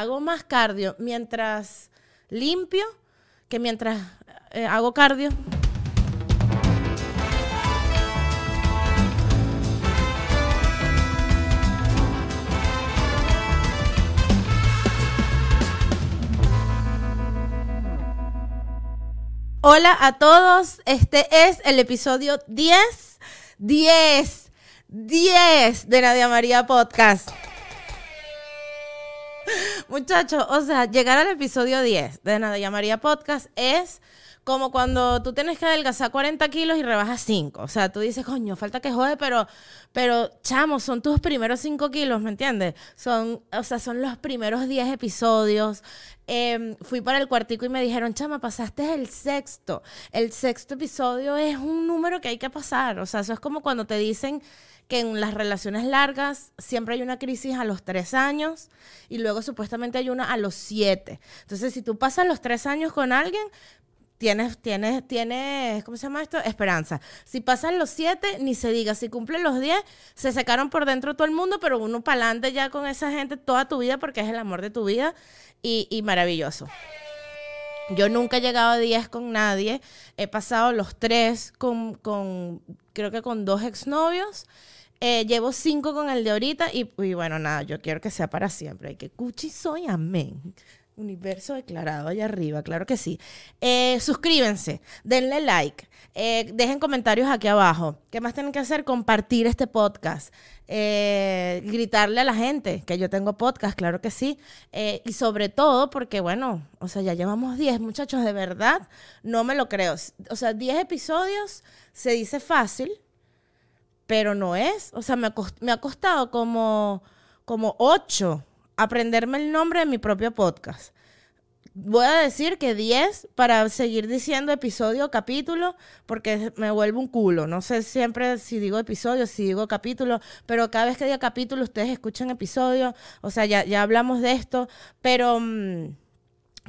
hago más cardio mientras limpio que mientras eh, hago cardio. Hola a todos, este es el episodio 10, 10, 10 de Nadia María Podcast. Muchachos, o sea, llegar al episodio 10 de Nadia María Podcast es como cuando tú tienes que adelgazar 40 kilos y rebajas 5. O sea, tú dices, coño, falta que jode, pero, pero, chamo, son tus primeros 5 kilos, ¿me entiendes? Son, o sea, son los primeros 10 episodios. Em, fui para el cuartico y me dijeron, chama, pasaste el sexto. El sexto episodio es un número que hay que pasar. O sea, eso es como cuando te dicen que en las relaciones largas siempre hay una crisis a los tres años y luego supuestamente hay una a los siete. Entonces, si tú pasas los tres años con alguien, tienes, tienes, tienes, ¿cómo se llama esto? Esperanza. Si pasan los siete, ni se diga. Si cumplen los diez, se secaron por dentro todo el mundo, pero uno para adelante ya con esa gente toda tu vida porque es el amor de tu vida y, y maravilloso. Yo nunca he llegado a 10 con nadie. He pasado los tres con, con creo que con dos exnovios. Eh, llevo cinco con el de ahorita y, y, bueno, nada, yo quiero que sea para siempre. Y que cuchi soy, amén. Universo declarado allá arriba, claro que sí. Eh, suscríbanse, denle like, eh, dejen comentarios aquí abajo. ¿Qué más tienen que hacer? Compartir este podcast, eh, gritarle a la gente que yo tengo podcast, claro que sí. Eh, y sobre todo porque, bueno, o sea, ya llevamos 10 muchachos, de verdad, no me lo creo. O sea, 10 episodios se dice fácil pero no es. O sea, me ha, costado como, como ocho aprenderme el nombre de mi propio podcast. Voy a decir que 10 para seguir diciendo episodio capítulo, porque me vuelvo un culo. No sé siempre si digo episodio, si digo capítulo, pero cada vez que diga capítulo, ustedes escuchan episodio. O sea, ya, ya hablamos de esto, pero. Mmm,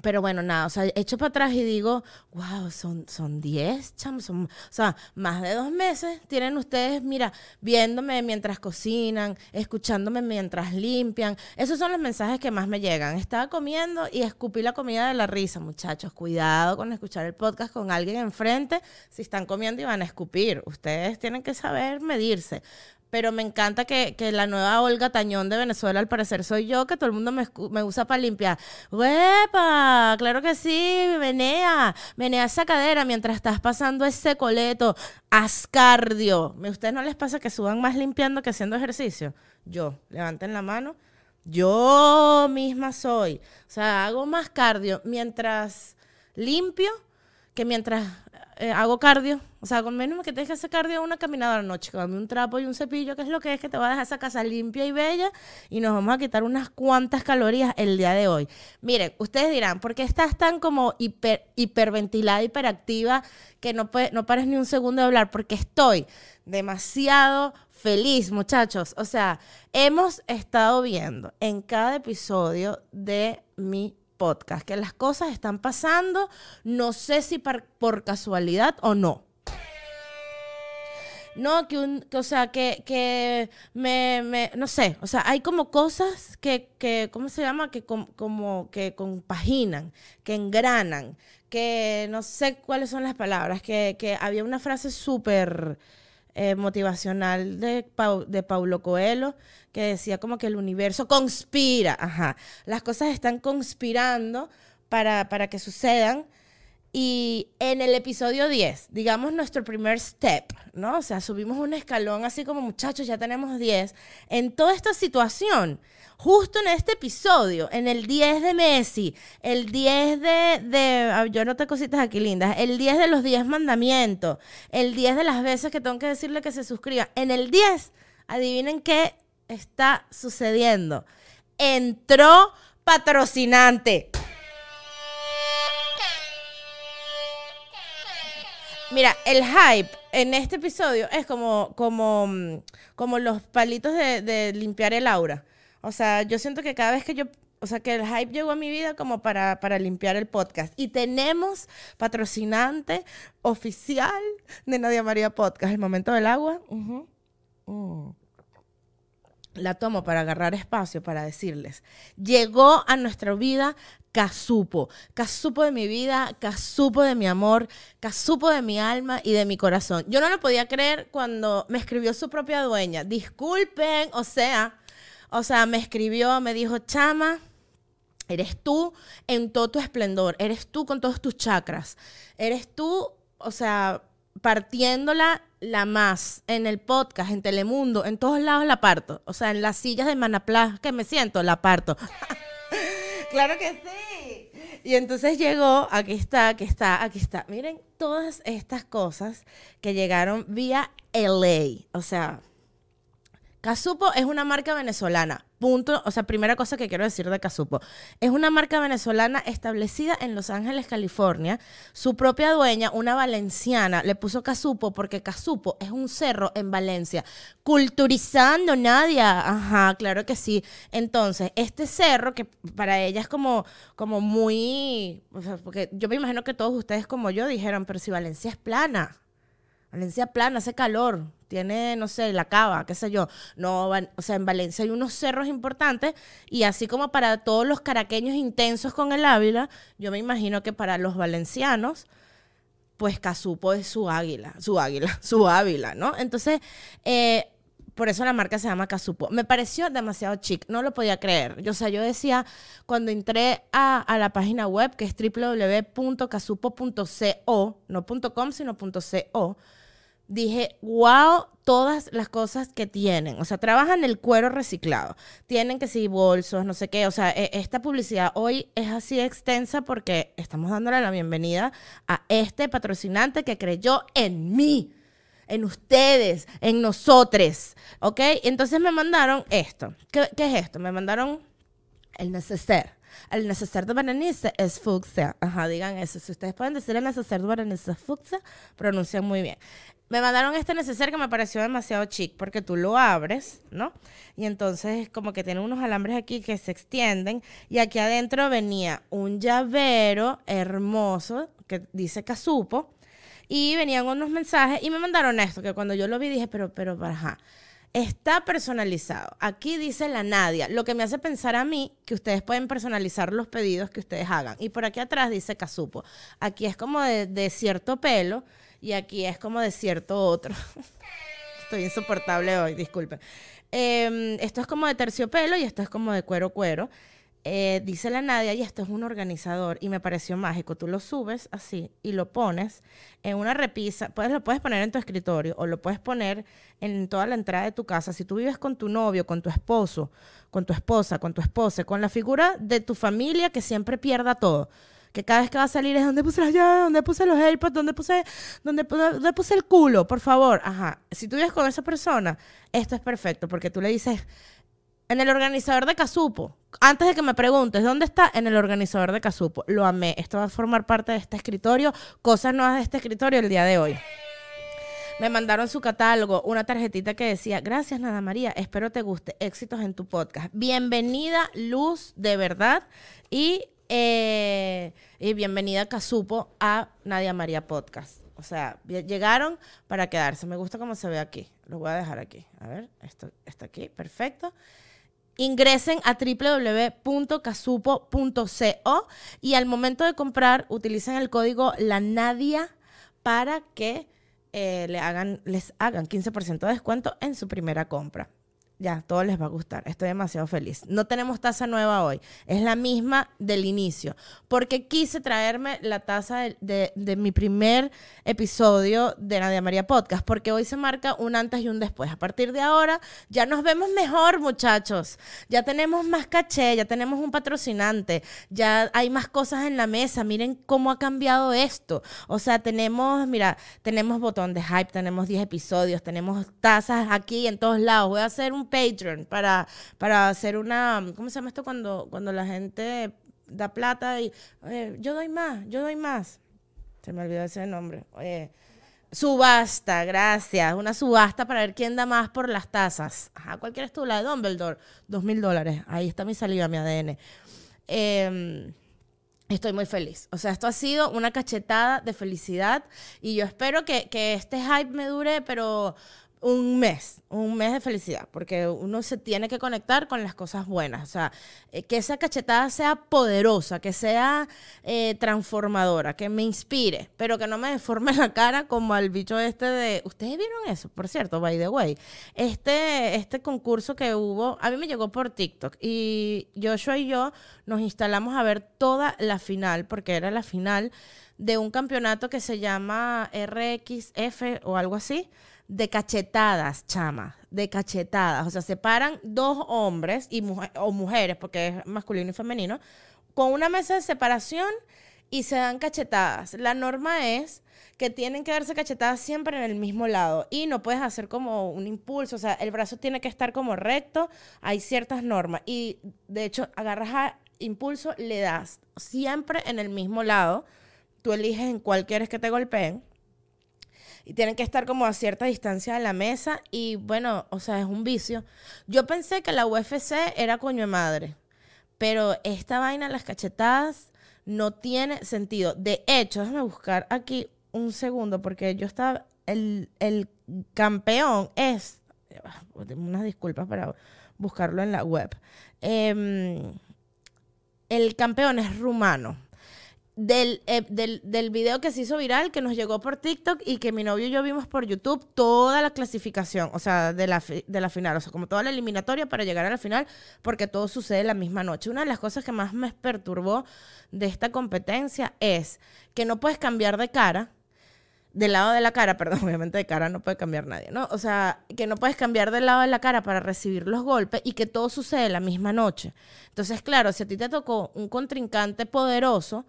pero bueno, nada, o sea, echo para atrás y digo, wow, son, son 10, chamos, son, o sea, más de dos meses tienen ustedes, mira, viéndome mientras cocinan, escuchándome mientras limpian. Esos son los mensajes que más me llegan. Estaba comiendo y escupí la comida de la risa, muchachos. Cuidado con escuchar el podcast con alguien enfrente si están comiendo y van a escupir. Ustedes tienen que saber medirse pero me encanta que, que, la nueva Olga Tañón de Venezuela, al parecer soy yo, que todo el mundo me, me usa para limpiar. ¡Huepa! Claro que sí, menea, menea esa cadera mientras estás pasando ese coleto. Ascardio. ¿A ustedes no les pasa que suban más limpiando que haciendo ejercicio? Yo, levanten la mano. Yo misma soy. O sea, hago más cardio mientras limpio que mientras eh, hago cardio. O sea, con menos que te dejes hacer cardio una caminada noche, con un trapo y un cepillo, que es lo que es que te va a dejar esa casa limpia y bella y nos vamos a quitar unas cuantas calorías el día de hoy. Miren, ustedes dirán, ¿por qué estás tan como hiper, hiperventilada, hiperactiva, que no, puede, no pares ni un segundo de hablar? Porque estoy demasiado feliz, muchachos. O sea, hemos estado viendo en cada episodio de mi podcast, que las cosas están pasando, no sé si por, casualidad o no. No, que, un, que o sea, que, que me, me, no sé, o sea, hay como cosas que, que ¿cómo se llama? Que com, como que compaginan, que engranan, que no sé cuáles son las palabras, que, que había una frase súper eh, motivacional de, de Paulo Coelho que decía como que el universo conspira, ajá, las cosas están conspirando para, para que sucedan. Y en el episodio 10, digamos nuestro primer step, ¿no? O sea, subimos un escalón así como muchachos, ya tenemos 10. En toda esta situación, justo en este episodio, en el 10 de Messi, el 10 de, de yo noté cositas aquí lindas, el 10 de los 10 mandamientos, el 10 de las veces que tengo que decirle que se suscriba. En el 10, adivinen qué está sucediendo. Entró patrocinante. Mira, el hype en este episodio es como, como, como los palitos de, de, limpiar el aura. O sea, yo siento que cada vez que yo, o sea, que el hype llegó a mi vida como para, para limpiar el podcast. Y tenemos patrocinante oficial de Nadia María Podcast, el momento del agua. Uh -huh. uh. La tomo para agarrar espacio para decirles, llegó a nuestra vida Casupo, Casupo de mi vida, Casupo de mi amor, Casupo de mi alma y de mi corazón. Yo no lo podía creer cuando me escribió su propia dueña. Disculpen, o sea, o sea, me escribió, me dijo, "Chama, eres tú en todo tu esplendor, eres tú con todos tus chakras. Eres tú, o sea, partiéndola la más en el podcast, en Telemundo, en todos lados la parto. O sea, en las sillas de Manaplas que me siento, la parto. claro que sí. Y entonces llegó, aquí está, aquí está, aquí está. Miren todas estas cosas que llegaron vía LA. O sea, Casupo es una marca venezolana. Punto. O sea, primera cosa que quiero decir de Casupo. Es una marca venezolana establecida en Los Ángeles, California. Su propia dueña, una valenciana, le puso Casupo porque Casupo es un cerro en Valencia. Culturizando, Nadia. Ajá, claro que sí. Entonces, este cerro, que para ella es como, como muy. O sea, porque yo me imagino que todos ustedes, como yo, dijeron, pero si Valencia es plana. Valencia plana, hace calor, tiene, no sé, la cava, qué sé yo. No, o sea, en Valencia hay unos cerros importantes y así como para todos los caraqueños intensos con el Ávila, yo me imagino que para los valencianos, pues Casupo es su águila, su águila, su Ávila, ¿no? Entonces, eh, por eso la marca se llama Casupo. Me pareció demasiado chic, no lo podía creer. Yo, o sea, yo decía, cuando entré a, a la página web, que es www.casupo.co, no .com, sino .co, dije, wow, todas las cosas que tienen. O sea, trabajan el cuero reciclado. Tienen que sí, bolsos, no sé qué. O sea, e, esta publicidad hoy es así extensa porque estamos dándole la bienvenida a este patrocinante que creyó en mí, en ustedes, en nosotros. ¿Ok? Entonces me mandaron esto. ¿Qué, es esto? Me mandaron el neceser. El neceser de Berenice es fucsia. Ajá, digan eso. Si ustedes pueden decir el neceser de Berenice es fucsia, pronuncian muy bien me mandaron este neceser que me pareció demasiado chic porque tú lo abres, ¿no? Y entonces como que tiene unos alambres aquí que se extienden y aquí adentro venía un llavero hermoso que dice Casupo y venían unos mensajes y me mandaron esto que cuando yo lo vi dije, pero, pero, ajá. Está personalizado. Aquí dice la Nadia, lo que me hace pensar a mí que ustedes pueden personalizar los pedidos que ustedes hagan. Y por aquí atrás dice Casupo. Aquí es como de, de cierto pelo y aquí es como de cierto otro. Estoy insoportable hoy, disculpen. Em, esto es como de terciopelo y esto es como de cuero cuero. Eh, dice la Nadia, y esto es un organizador, y me pareció mágico. Tú lo subes así y lo pones en una repisa. Puedes, lo puedes poner en tu escritorio o lo puedes poner en toda la entrada de tu casa. Si tú vives con tu novio, con tu esposo, con tu esposa, con tu esposa, con la figura de tu familia que siempre pierda todo que cada vez que va a salir es donde puse las llaves, donde puse los AirPods, donde puse, donde, donde puse el culo, por favor. Ajá. Si tú vives con esa persona, esto es perfecto, porque tú le dices, en el organizador de Casupo, antes de que me preguntes, ¿dónde está? En el organizador de Casupo. Lo amé. Esto va a formar parte de este escritorio, cosas nuevas de este escritorio el día de hoy. Me mandaron su catálogo, una tarjetita que decía, gracias Nada María, espero te guste, éxitos en tu podcast. Bienvenida Luz, de verdad. Y eh, y bienvenida Casupo a Nadia María Podcast. O sea, llegaron para quedarse. Me gusta cómo se ve aquí. Lo voy a dejar aquí. A ver, esto está aquí. Perfecto. Ingresen a www.casupo.co y al momento de comprar utilicen el código la Nadia para que eh, le hagan, les hagan 15% de descuento en su primera compra ya, todo les va a gustar. Estoy demasiado feliz. No tenemos taza nueva hoy. Es la misma del inicio. Porque quise traerme la taza de, mi primer episodio de Nadia María Podcast. Porque hoy se marca un antes y un después. A partir de ahora ya nos vemos mejor, muchachos. Ya tenemos más caché, ya tenemos un patrocinante. Ya hay más cosas en la mesa. Miren cómo ha cambiado esto. O sea, tenemos, mira, tenemos botón de hype, tenemos 10 episodios, tenemos tazas aquí en todos lados. Voy a hacer un Patreon para, para hacer una, ¿cómo se llama esto cuando, cuando la gente da plata y yo doy más, yo doy más? Se me olvidó ese nombre. subasta, gracias. Una subasta para ver quién da más por las tazas. Ajá, ¿cuál quieres tú? La de Dumbledore, dos mil dólares. Ahí está mi salida, mi ADN. Em, estoy muy feliz. O sea, esto ha sido una cachetada de felicidad y yo espero que, que este hype me dure, pero un mes, un mes de felicidad, porque uno se tiene que conectar con las cosas buenas, o sea, eh, que esa cachetada sea poderosa, que sea eh, transformadora, que me inspire, pero que no me deforme la cara como al bicho este de, ustedes vieron eso, por cierto, by the way, este, este concurso que hubo, a mí me llegó por TikTok y Joshua y yo nos instalamos a ver toda la final, porque era la final de un campeonato que se llama RXF o algo así de cachetadas, chama, de cachetadas. O sea, se paran dos hombres y o mujeres, porque es masculino y femenino, con una mesa de separación y se dan cachetadas. La norma es que tienen que darse cachetadas siempre en el mismo lado y no puedes hacer como un impulso, o sea, el brazo tiene que estar como recto, hay ciertas normas. Y de hecho agarras a impulso, le das siempre en el mismo lado, tú eliges en cuál quieres que te golpeen y tienen que estar como a cierta distancia de la mesa y bueno, o sea, es un vicio. Yo pensé que la UFC era coño de madre, pero esta vaina, las cachetadas, no tiene sentido. De hecho, déjame buscar aquí un segundo porque yo estaba, el, campeón es, unas disculpas para buscarlo en la web. Em, el campeón es rumano del, eh, del, del, video que se hizo viral, que nos llegó por TikTok y que mi novio y yo vimos por YouTube toda la clasificación, o sea, de la, de la final, o sea, como toda la eliminatoria para llegar a la final, porque todo sucede la misma noche. Una de las cosas que más me perturbó de esta competencia es que no puedes cambiar de cara, del lado de la cara, perdón, obviamente de cara no puede cambiar nadie, ¿no? O sea, que no puedes cambiar del lado de la cara para recibir los golpes y que todo sucede la misma noche. Entonces, claro, si a ti te tocó un contrincante poderoso,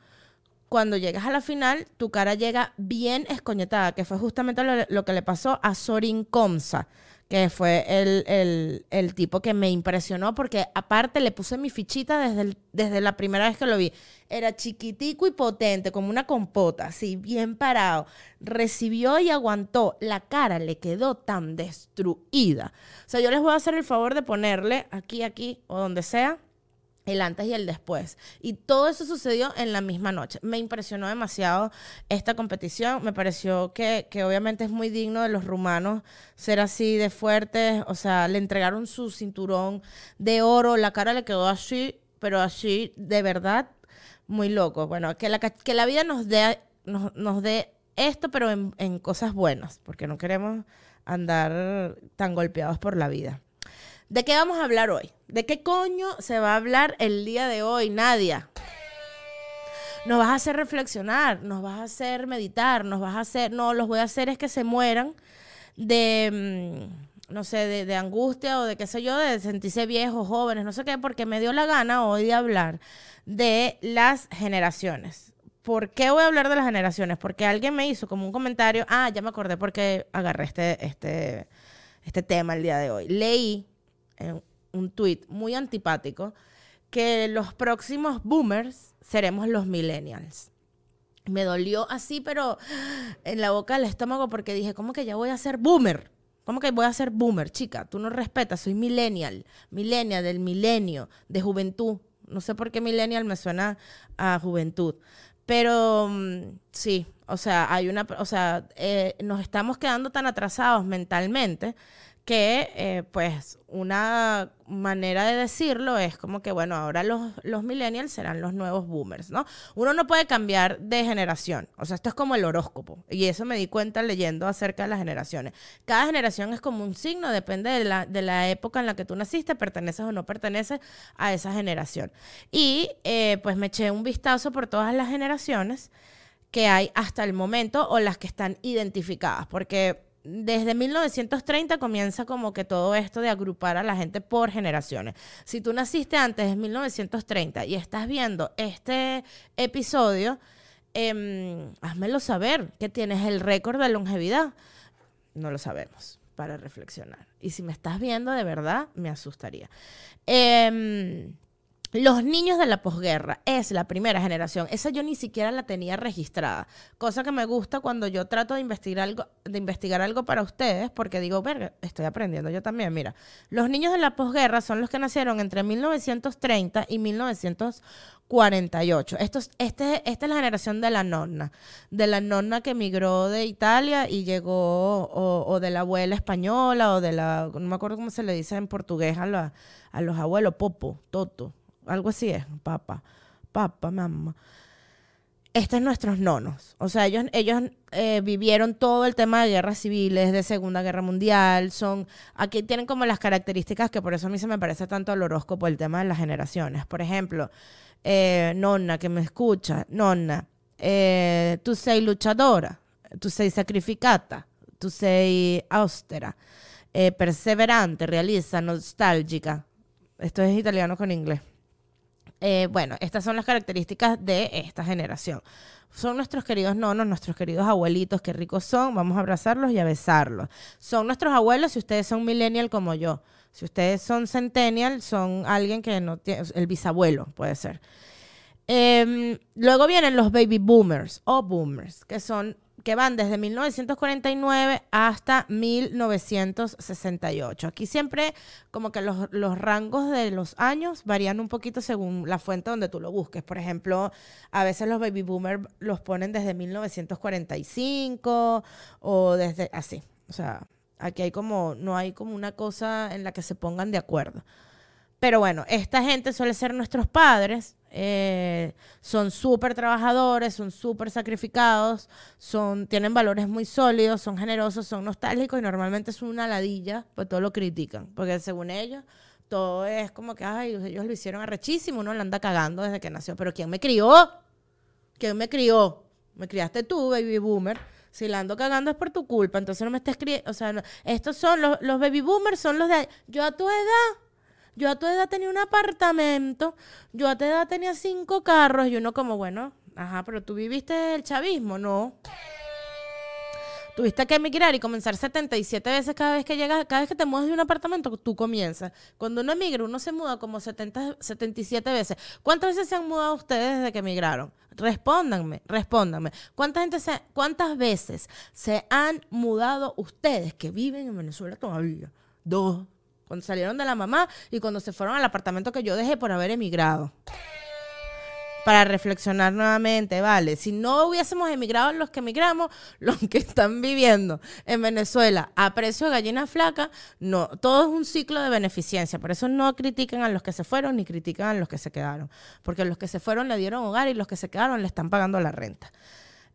cuando llegas a la final, tu cara llega bien escoñetada, que fue justamente lo, que le pasó a Sorin Comsa, que fue el, tipo que me impresionó porque aparte le puse mi fichita desde, desde la primera vez que lo vi. Era chiquitico y potente, como una compota, así, bien parado. Recibió y aguantó. La cara le quedó tan destruida. O sea, yo les voy a hacer el favor de ponerle aquí, aquí o donde sea el antes y el después. Y todo eso sucedió en la misma noche. Me impresionó demasiado esta competición. Me pareció que, obviamente es muy digno de los rumanos ser así de fuertes. O sea, le entregaron su cinturón de oro, la cara le quedó así, pero así de verdad muy loco. Bueno, que la, que la vida nos dé, nos, dé esto, pero en, en cosas buenas, porque no queremos andar tan golpeados por la vida. ¿De qué vamos a hablar hoy? ¿De qué coño se va a hablar el día de hoy, Nadia? Nos vas a hacer reflexionar, nos vas a hacer meditar, nos vas a hacer, no, los voy a hacer es que se mueran de, mm, no sé, de, angustia o de qué sé yo, de sentirse viejos, jóvenes, no sé qué, porque me dio la gana hoy de hablar de las generaciones. ¿Por qué voy a hablar de las generaciones? Porque alguien me hizo como un comentario, ah, ya me acordé porque agarré este, este, este tema el día de hoy. Leí un tuit muy antipático, que los próximos boomers seremos los millennials. Me dolió así, pero en la boca del estómago, porque dije, ¿cómo que ya voy a ser boomer? ¿Cómo que voy a ser boomer, chica? Tú no respetas, soy millennial, millennial del milenio, de juventud. No sé por qué millennial me suena a juventud. Pero mm, sí, o sea, hay una, o sea, eh, nos estamos quedando tan atrasados mentalmente que eh, pues una manera de decirlo es como que bueno, ahora los, los millennials serán los nuevos boomers, ¿no? Uno no puede cambiar de generación, o sea, esto es como el horóscopo, y eso me di cuenta leyendo acerca de las generaciones. Cada generación es como un signo, depende de la, de la época en la que tú naciste, perteneces o no perteneces a esa generación. Y eh, pues me eché un vistazo por todas las generaciones que hay hasta el momento o las que están identificadas, porque desde 1930 comienza como que todo esto de agrupar a la gente por generaciones. Si tú naciste antes de 1930 y estás viendo este episodio, eh, házmelo saber que tienes el récord de longevidad. No lo sabemos para reflexionar. Y si me estás viendo de verdad, me asustaría. Em, Los niños de la posguerra es la primera generación. Esa yo ni siquiera la tenía registrada. Cosa que me gusta cuando yo trato de investigar algo, de investigar algo para ustedes, porque digo, verga, estoy aprendiendo yo también. Mira, los niños de la posguerra son los que nacieron entre 1930 y 1948. Estos, este, esta es la generación de la nonna. De la nonna que emigró de Italia y llegó, o, de la abuela española, o de la, no me acuerdo cómo se le dice en portugués a, a los abuelos, popo, toto algo así es, papá, papá, mamá. Estos son nuestros nonos. O sea, ellos, ellos eh, vivieron todo el tema de guerras civiles, de Segunda Guerra Mundial. Son, aquí tienen como las características que por eso a mí se me parece tanto el horóscopo el tema de las generaciones. Por ejemplo, eh, nonna que me escucha, nonna, eh, tú sei luchadora, tú sei sacrificata, tú sei austera, perseverante, realista, nostálgica. Esto es italiano con inglés. Eh, bueno, estas son las características de esta generación. Son nuestros queridos nonos, nuestros queridos abuelitos, qué ricos son. Vamos a abrazarlos y a besarlos. Son nuestros abuelos si ustedes son millennial como yo. Si ustedes son centennial, son alguien que no tiene, el bisabuelo puede ser. Em, luego vienen los baby boomers o boomers, que son que van desde 1949 hasta 1968. Aquí siempre como que los, rangos de los años varían un poquito según la fuente donde tú lo busques. Por ejemplo, a veces los baby boomers los ponen desde 1945 o desde así. O sea, aquí hay como, no hay como una cosa en la que se pongan de acuerdo. Pero bueno, esta gente suele ser nuestros padres, eh, son súper trabajadores, son súper sacrificados, son, tienen valores muy sólidos, son generosos, son nostálgicos y normalmente es una ladilla, pues todo lo critican, porque según ellos todo es como que, ay, ellos lo hicieron arrechísimo, uno lo anda cagando desde que nació, pero ¿quién me crió? ¿Quién me crió? Me criaste tú, baby boomer. Si la ando cagando es por tu culpa, entonces no me estés criando, o sea, estos son los, los baby boomers, son los de, yo a tu edad yo a tu edad tenía un apartamento, yo a tu edad tenía cinco carros y uno como, bueno, ajá, pero tú viviste el chavismo, no. Tuviste que emigrar y comenzar 77 veces cada vez que llegas, cada vez que te mudas de un apartamento, tú comienzas. Cuando uno emigra, uno se muda como 70, 77 veces. ¿Cuántas veces se han mudado ustedes desde que emigraron? Respóndanme, respóndanme. ¿Cuánta gente se, ¿Cuántas veces se han mudado ustedes que viven en Venezuela todavía? Dos, cuando salieron de la mamá y cuando se fueron al apartamento que yo dejé por haber emigrado. Para reflexionar nuevamente, vale, si no hubiésemos emigrado los que emigramos, los que están viviendo en Venezuela a precio de gallina flaca, no, todo es un ciclo de beneficencia. Por eso no critican a los que se fueron ni critican a los que se quedaron. Porque los que se fueron le dieron hogar y los que se quedaron le están pagando la renta.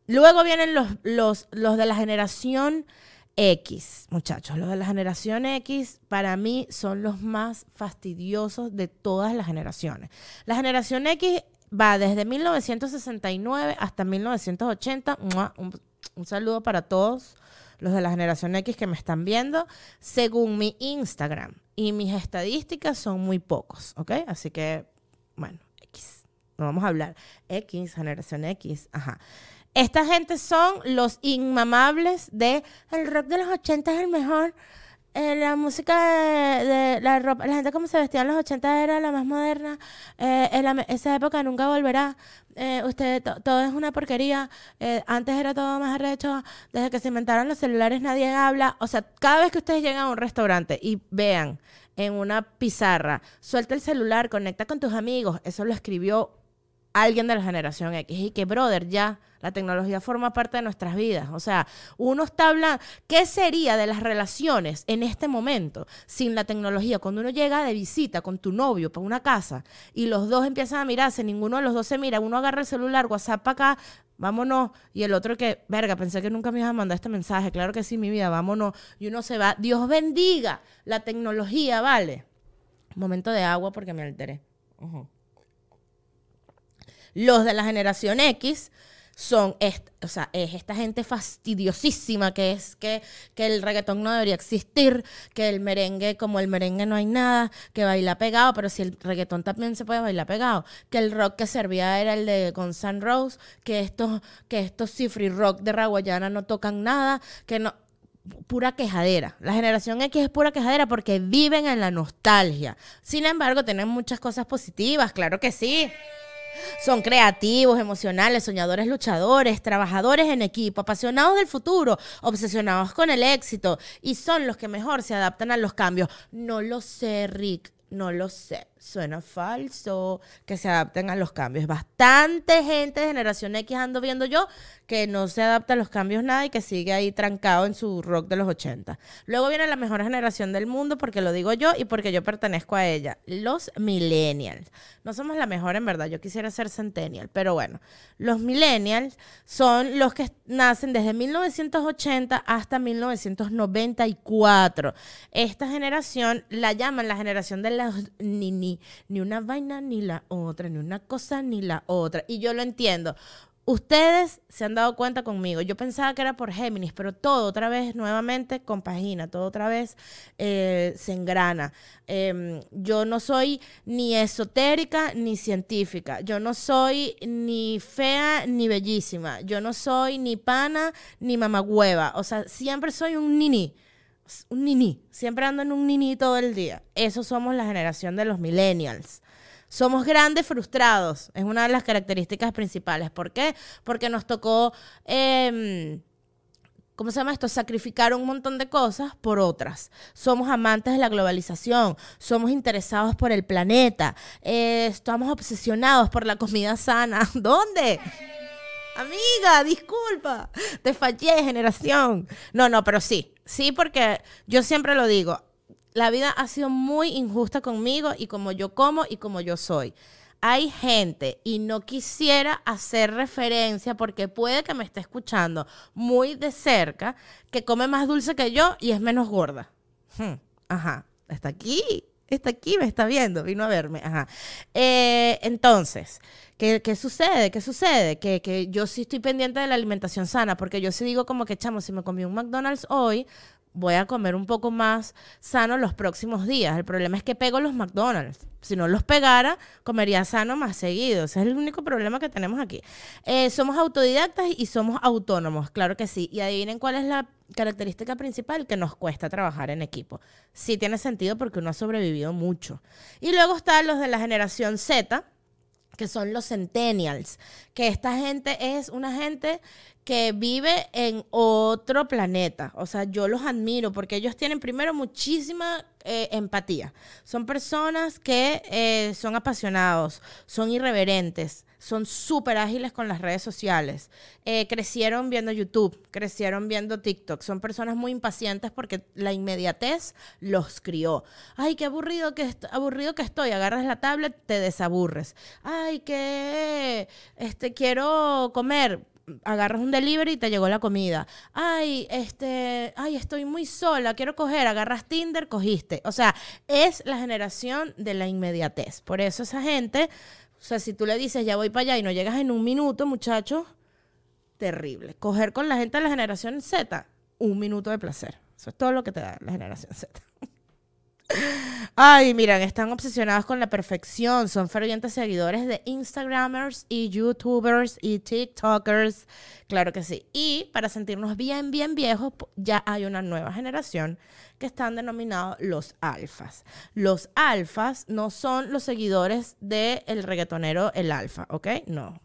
Luego vienen los, los, los de la generación X, muchachos, los de la generación X para mí son los más fastidiosos de todas las generaciones. La generación X va desde 1969 hasta 1980. Un, saludo para todos los de la generación X que me están viendo. Según mi Instagram y mis estadísticas son muy pocos, ¿ok? Así que, bueno, X, no vamos a hablar. X, generación X, ajá. Esta gente son los inmamables de el rock de los 80 es el mejor. Eh, la música de, la ropa, la gente como se vestía en los 80 era la más moderna. Eh, en esa época nunca volverá. Eh, usted, todo es una porquería. antes era todo más arrecho. Desde que se inventaron los celulares nadie habla. O sea, cada vez que ustedes llegan a un restaurante y vean en una pizarra, suelta el celular, conecta con tus amigos. Eso lo escribió alguien de la generación X. Y que, brother, ya la tecnología forma parte de nuestras vidas. O sea, uno está hablando, ¿qué sería de las relaciones en este momento sin la tecnología? Cuando uno llega de visita con tu novio para una casa y los dos empiezan a mirarse, ninguno de los dos se mira, uno agarra el celular, WhatsApp para acá, vámonos. Y el otro que, verga, pensé que nunca me iba a mandar este mensaje. Claro que sí, mi vida, vámonos. Y uno se va. Dios bendiga la tecnología, ¿vale? Momento de agua porque me alteré. Los de la generación X son, o sea, es esta gente fastidiosísima que es que, que el reggaetón no debería existir, que el merengue, como el merengue no hay nada, que baila pegado, pero si el reggaetón también se puede bailar pegado, que el rock que servía era el de Guns N' Roses, que estos, que estos cifri rock de Raguayana no tocan nada, que no, pura quejadera. La generación X es pura quejadera porque viven en la nostalgia. Sin embargo, tienen muchas cosas positivas, claro que sí. Son creativos, emocionales, soñadores, luchadores, trabajadores en equipo, apasionados del futuro, obsesionados con el éxito y son los que mejor se adaptan a los cambios. No lo sé, Rick, no lo sé suena falso, que se adapten a los cambios. Bastante gente de generación X ando viendo yo que no se adapta a los cambios nada y que sigue ahí trancado en su rock de los 80. Luego viene la mejor generación del mundo porque lo digo yo y porque yo pertenezco a ella, los millennials. No somos la mejor en verdad, yo quisiera ser centennial, pero bueno, los millennials son los que nacen desde 1980 hasta 1994. Esta generación la llaman la generación de los ni ni, una vaina ni la otra, ni una cosa ni la otra. Y yo lo entiendo. Ustedes se han dado cuenta conmigo. Yo pensaba que era por Géminis, pero todo otra vez nuevamente compagina, todo otra vez eh, se engrana. Em, yo no soy ni esotérica ni científica. Yo no soy ni fea ni bellísima. Yo no soy ni pana ni mamagüeva. O sea, siempre soy un nini un nini. Siempre ando en un nini todo el día. Eso somos la generación de los millennials. Somos grandes frustrados. Es una de las características principales. ¿Por qué? Porque nos tocó, em, ¿cómo se llama esto? Sacrificar un montón de cosas por otras. Somos amantes de la globalización. Somos interesados por el planeta. Eh, estamos obsesionados por la comida sana. ¿Dónde? Amiga, disculpa. Te fallé, generación. No, no, pero sí. Sí, porque yo siempre lo digo. La vida ha sido muy injusta conmigo y como yo como y como yo soy. Hay gente, y no quisiera hacer referencia porque puede que me esté escuchando muy de cerca, que come más dulce que yo y es menos gorda. Hmm, ajá, está aquí, está aquí, me está viendo, vino a verme. Ajá. Eh, entonces, ¿qué, sucede? ¿Qué sucede? Que, que, yo sí estoy pendiente de la alimentación sana, porque yo sí digo como que, chamo, si me comí un McDonald's hoy, voy a comer un poco más sano los próximos días. El problema es que pego los McDonald's. Si no los pegara, comería sano más seguido. Ese es el único problema que tenemos aquí. Eh, somos autodidactas y somos autónomos, claro que sí. Y adivinen cuál es la característica principal que nos cuesta trabajar en equipo. Sí tiene sentido porque uno ha sobrevivido mucho. Y luego están los de la generación Z, que son los centennials, que esta gente es una gente que vive en otro planeta. O sea, yo los admiro porque ellos tienen primero muchísima eh, empatía. Son personas que eh, son apasionados, son irreverentes, son súper ágiles con las redes sociales. Eh, crecieron viendo YouTube, crecieron viendo TikTok. Son personas muy impacientes porque la inmediatez los crió. Ay, qué aburrido que, aburrido que estoy. Agarras la tablet, te desaburres. Ay, qué este, quiero comer agarras un delivery y te llegó la comida. Ay, este, ay, estoy muy sola, quiero coger, agarras Tinder, cogiste. O sea, es la generación de la inmediatez. Por eso esa gente, o sea, si tú le dices, ya voy para allá y no llegas en un minuto, muchacho, terrible. Coger con la gente de la generación Z, un minuto de placer. Eso es todo lo que te da la generación Z. Ay, miran, están obsesionados con la perfección. Son fervientes seguidores de Instagramers y YouTubers y TikTokers. Claro que sí. Y para sentirnos bien, bien viejos, ya hay una nueva generación que están denominados los alfas. Los alfas no son los seguidores del reggaetonero El Alfa, ¿ok? No.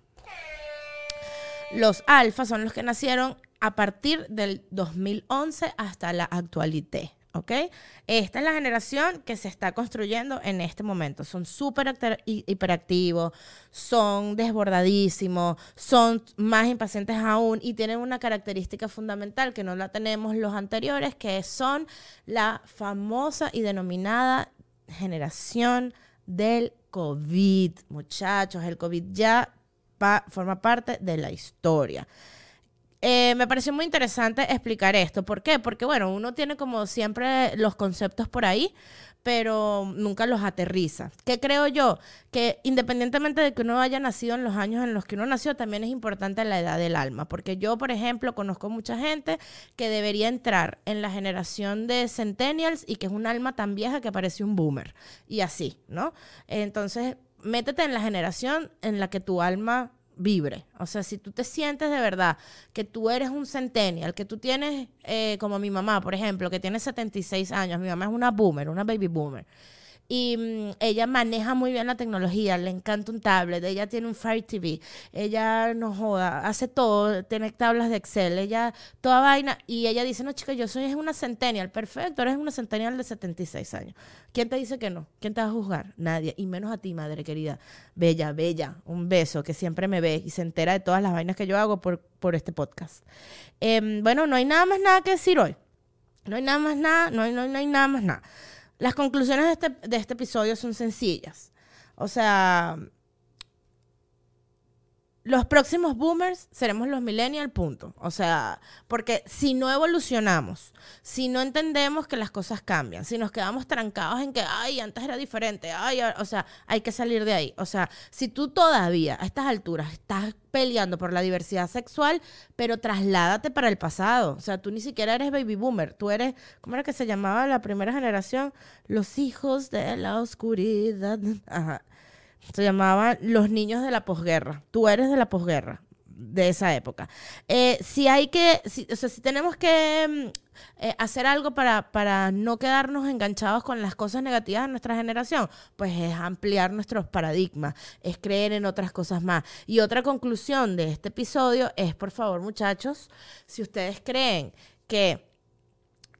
Los alfas son los que nacieron a partir del 2011 hasta la actualidad. ¿Ok? Esta es la generación que se está construyendo en este momento. Son súper hiperactivos, son desbordadísimos, son más impacientes aún y tienen una característica fundamental que no la tenemos los anteriores, que son la famosa y denominada generación del COVID. Muchachos, el COVID ya forma parte de la historia. Eh, me pareció muy interesante explicar esto. ¿Por qué? Porque, bueno, uno tiene como siempre los conceptos por ahí, pero nunca los aterriza. ¿Qué creo yo? Que independientemente de que uno haya nacido en los años en los que uno nació, también es importante la edad del alma. Porque yo, por ejemplo, conozco mucha gente que debería entrar en la generación de centennials y que es un alma tan vieja que parece un boomer. Y así, ¿no? Entonces, métete en la generación en la que tu alma vibre. O sea, si tú te sientes de verdad que tú eres un centennial, que tú tienes, eh, como mi mamá, por ejemplo, que tiene 76 años, mi mamá es una boomer, una baby boomer y mm, ella maneja muy bien la tecnología, le encanta un tablet, ella tiene un Fire TV, ella no joda, hace todo, tiene tablas de Excel, ella toda vaina y ella dice, no chica, yo soy una centennial, perfecto, eres una centennial de 76 años. ¿Quién te dice que no? ¿Quién te va a juzgar? Nadie, y menos a ti, madre querida. Bella, bella, un beso, que siempre me ve y se entera de todas las vainas que yo hago por, por este podcast. Em, bueno, no hay nada más nada que decir hoy. No hay nada más nada, no hay, no hay nada más nada. Las conclusiones de este, de este episodio son sencillas. O sea, los próximos boomers seremos los millennials, punto. O sea, porque si no evolucionamos, si no entendemos que las cosas cambian, si nos quedamos trancados en que, ay, antes era diferente, ay, o sea, hay que salir de ahí. O sea, si tú todavía a estas alturas estás peleando por la diversidad sexual, pero trasládate para el pasado. O sea, tú ni siquiera eres baby boomer, tú eres, ¿cómo era que se llamaba la primera generación? Los hijos de la oscuridad. Ajá. Se llamaban Los niños de la posguerra. Tú eres de la posguerra, de esa época. Eh, si hay que, o sea, si tenemos que mm, eh, hacer algo para, para no quedarnos enganchados con las cosas negativas de nuestra generación, pues es ampliar nuestros paradigmas, es creer en otras cosas más. Y otra conclusión de este episodio es, por favor, muchachos, si ustedes creen que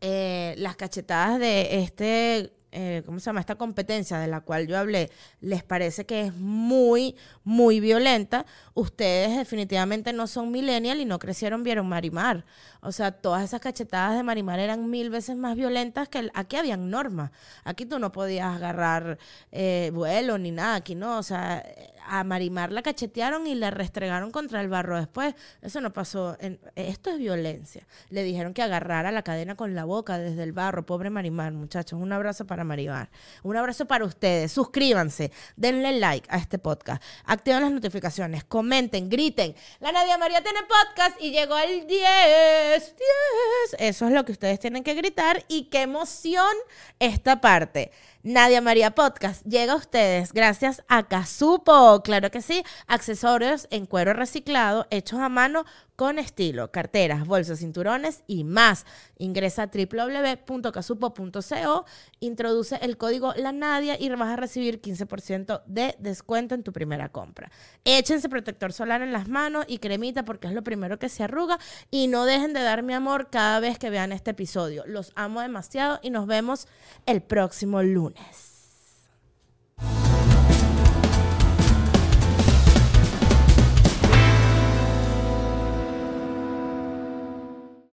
eh, las cachetadas de este eh, ¿cómo se llama? Esta competencia de la cual yo hablé, les parece que es muy, muy violenta, ustedes definitivamente no son millennial y no crecieron, vieron Marimar. O sea, todas esas cachetadas de Marimar eran mil veces más violentas que aquí habían normas. Aquí tú no podías agarrar eh, vuelo ni nada, aquí no. O sea, a Marimar la cachetearon y la restregaron contra el barro después. Eso no pasó. esto es violencia. Le dijeron que agarrara la cadena con la boca desde el barro. Pobre Marimar, muchachos. Un abrazo para Marimar. Un abrazo para ustedes. Suscríbanse. Denle like a este podcast. Activen las notificaciones. Comenten. Griten. La Nadia María tiene podcast y llegó el 10. 10. Eso es lo que ustedes tienen que gritar. Y qué emoción esta parte. Nadia María Podcast. Llega a ustedes gracias a Casupo, claro que sí, accesorios en cuero reciclado hechos a mano con estilo, carteras, bolsas, cinturones y más. Ingresa a www.casupo.co, introduce el código La Nadia y vas a recibir 15% de descuento en tu primera compra. Échense protector solar en las manos y cremita porque es lo primero que se arruga y no dejen de dar mi amor cada vez que vean este episodio. Los amo demasiado y nos vemos el próximo lunes.